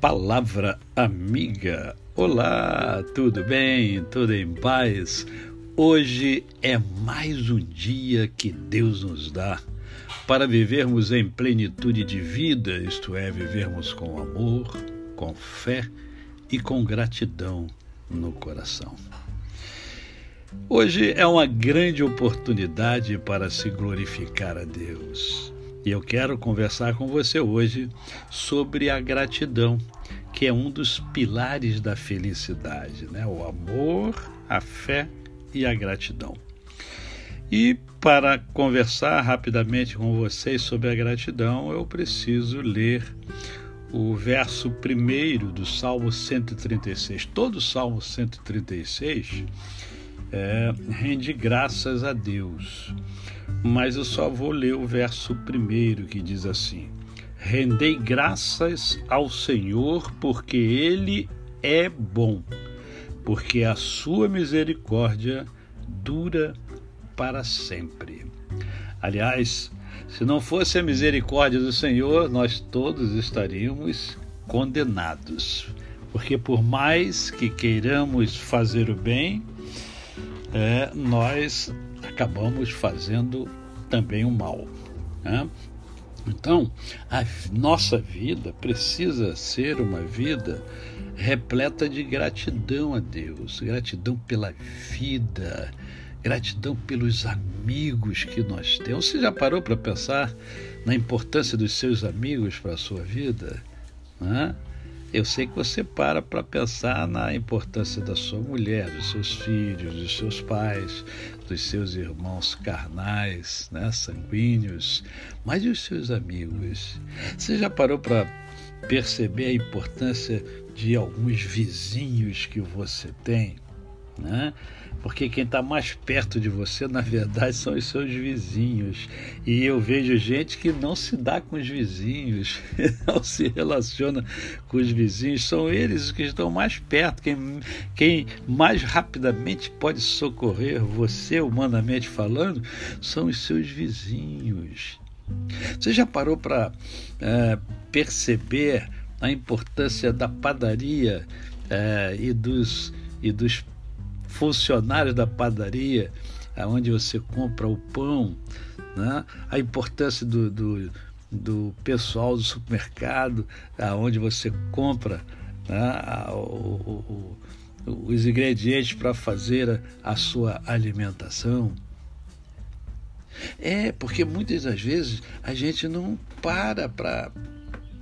Palavra Amiga. Olá, tudo bem? Tudo em paz? Hoje é mais um dia que Deus nos dá para vivermos em plenitude de vida, isto é, vivermos com amor, com fé e com gratidão no coração. Hoje é uma grande oportunidade para se glorificar a Deus. E eu quero conversar com você hoje sobre a gratidão, que é um dos pilares da felicidade, né? O amor, a fé e a gratidão. E para conversar rapidamente com vocês sobre a gratidão, eu preciso ler o verso primeiro do Salmo 136. Todo o Salmo 136 é, rende graças a Deus mas eu só vou ler o verso primeiro que diz assim: Rendei graças ao Senhor, porque Ele é bom, porque a sua misericórdia dura para sempre. Aliás, se não fosse a misericórdia do Senhor, nós todos estaríamos condenados. Porque por mais que queiramos fazer o bem, é, nós acabamos fazendo também o mal. Né? Então, a nossa vida precisa ser uma vida repleta de gratidão a Deus, gratidão pela vida, gratidão pelos amigos que nós temos. Você já parou para pensar na importância dos seus amigos para a sua vida? Né? Eu sei que você para para pensar na importância da sua mulher, dos seus filhos, dos seus pais, dos seus irmãos carnais, né, sanguíneos, mas e os seus amigos? Você já parou para perceber a importância de alguns vizinhos que você tem? Né? Porque quem está mais perto de você, na verdade, são os seus vizinhos. E eu vejo gente que não se dá com os vizinhos, não se relaciona com os vizinhos. São eles que estão mais perto. Quem, quem mais rapidamente pode socorrer você, humanamente falando, são os seus vizinhos. Você já parou para é, perceber a importância da padaria é, e dos, e dos funcionários da padaria, onde você compra o pão, né? a importância do, do, do pessoal do supermercado, onde você compra né? o, o, os ingredientes para fazer a, a sua alimentação. É, porque muitas das vezes a gente não para para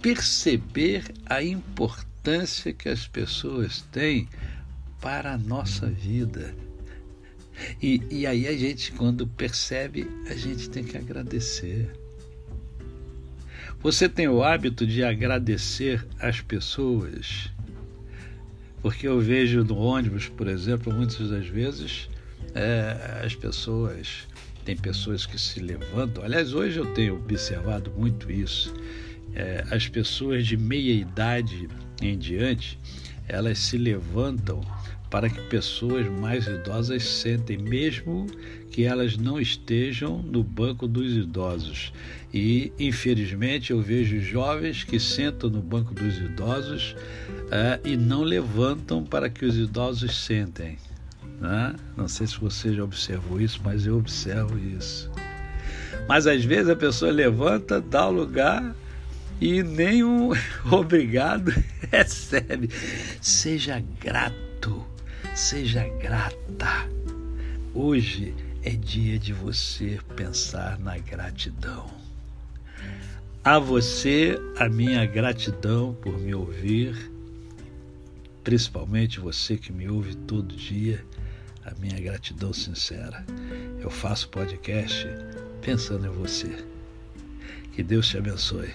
perceber a importância que as pessoas têm para a nossa vida. E, e aí a gente, quando percebe, a gente tem que agradecer. Você tem o hábito de agradecer as pessoas? Porque eu vejo no ônibus, por exemplo, muitas das vezes é, as pessoas, tem pessoas que se levantam. Aliás, hoje eu tenho observado muito isso. É, as pessoas de meia idade em diante, elas se levantam para que pessoas mais idosas sentem, mesmo que elas não estejam no banco dos idosos. E, infelizmente, eu vejo jovens que sentam no banco dos idosos uh, e não levantam para que os idosos sentem. Né? Não sei se você já observou isso, mas eu observo isso. Mas às vezes a pessoa levanta, dá o lugar e nenhum obrigado recebe. Seja grato Seja grata. Hoje é dia de você pensar na gratidão. A você, a minha gratidão por me ouvir, principalmente você que me ouve todo dia, a minha gratidão sincera. Eu faço podcast pensando em você. Que Deus te abençoe.